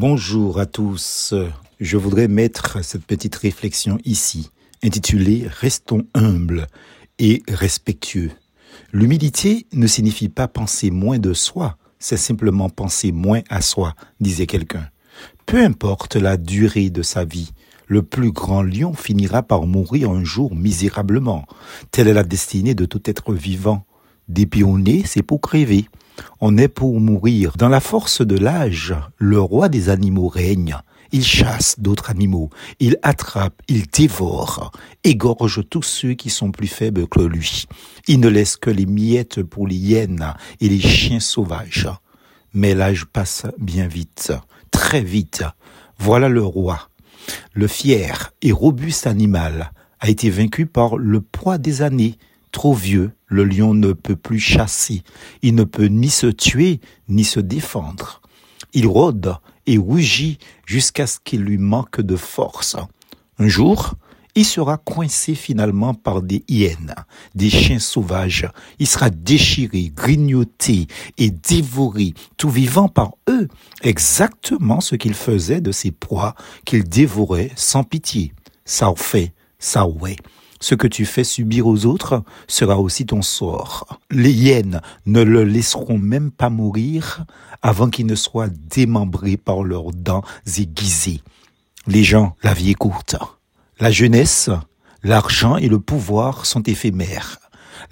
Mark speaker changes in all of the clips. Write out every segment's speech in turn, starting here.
Speaker 1: Bonjour à tous. Je voudrais mettre cette petite réflexion ici, intitulée Restons humbles et respectueux. L'humilité ne signifie pas penser moins de soi, c'est simplement penser moins à soi, disait quelqu'un. Peu importe la durée de sa vie, le plus grand lion finira par mourir un jour misérablement. Telle est la destinée de tout être vivant. Dépionner, c'est pour crever. On est pour mourir. Dans la force de l'âge, le roi des animaux règne. Il chasse d'autres animaux, il attrape, il dévore, égorge tous ceux qui sont plus faibles que lui. Il ne laisse que les miettes pour les hyènes et les chiens sauvages. Mais l'âge passe bien vite, très vite. Voilà le roi. Le fier et robuste animal a été vaincu par le poids des années. Trop vieux, le lion ne peut plus chasser. Il ne peut ni se tuer, ni se défendre. Il rôde et rougit jusqu'à ce qu'il lui manque de force. Un jour, il sera coincé finalement par des hyènes, des chiens sauvages. Il sera déchiré, grignoté et dévoré, tout vivant par eux, exactement ce qu'il faisait de ses proies qu'il dévorait sans pitié. Ça fait, ça ouais. Ce que tu fais subir aux autres sera aussi ton sort. Les hyènes ne le laisseront même pas mourir avant qu'il ne soit démembré par leurs dents aiguisées. Les gens, la vie est courte. La jeunesse, l'argent et le pouvoir sont éphémères.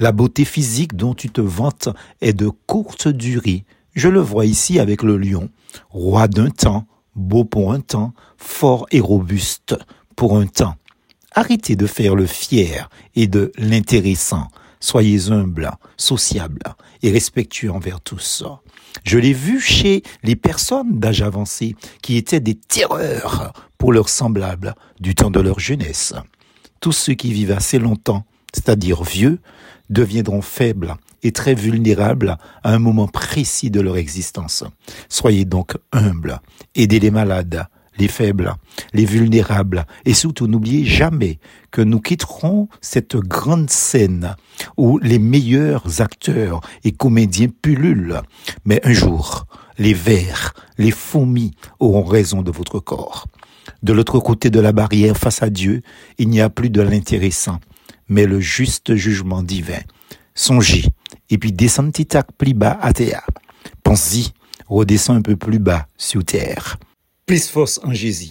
Speaker 1: La beauté physique dont tu te vantes est de courte durée. Je le vois ici avec le lion, roi d'un temps, beau pour un temps, fort et robuste pour un temps. Arrêtez de faire le fier et de l'intéressant. Soyez humble, sociable et respectueux envers tous. Je l'ai vu chez les personnes d'âge avancé qui étaient des terreurs pour leurs semblables du temps de leur jeunesse. Tous ceux qui vivent assez longtemps, c'est-à-dire vieux, deviendront faibles et très vulnérables à un moment précis de leur existence. Soyez donc humbles, aidez les malades, les faibles, les vulnérables, et surtout n'oubliez jamais que nous quitterons cette grande scène où les meilleurs acteurs et comédiens pullulent, mais un jour, les vers, les fourmis auront raison de votre corps. De l'autre côté de la barrière face à Dieu, il n'y a plus de l'intéressant, mais le juste jugement divin. Songez, et puis descendez plus bas à terre. Pensez-y, redescends un peu plus bas sur terre. Plus force en Jésus.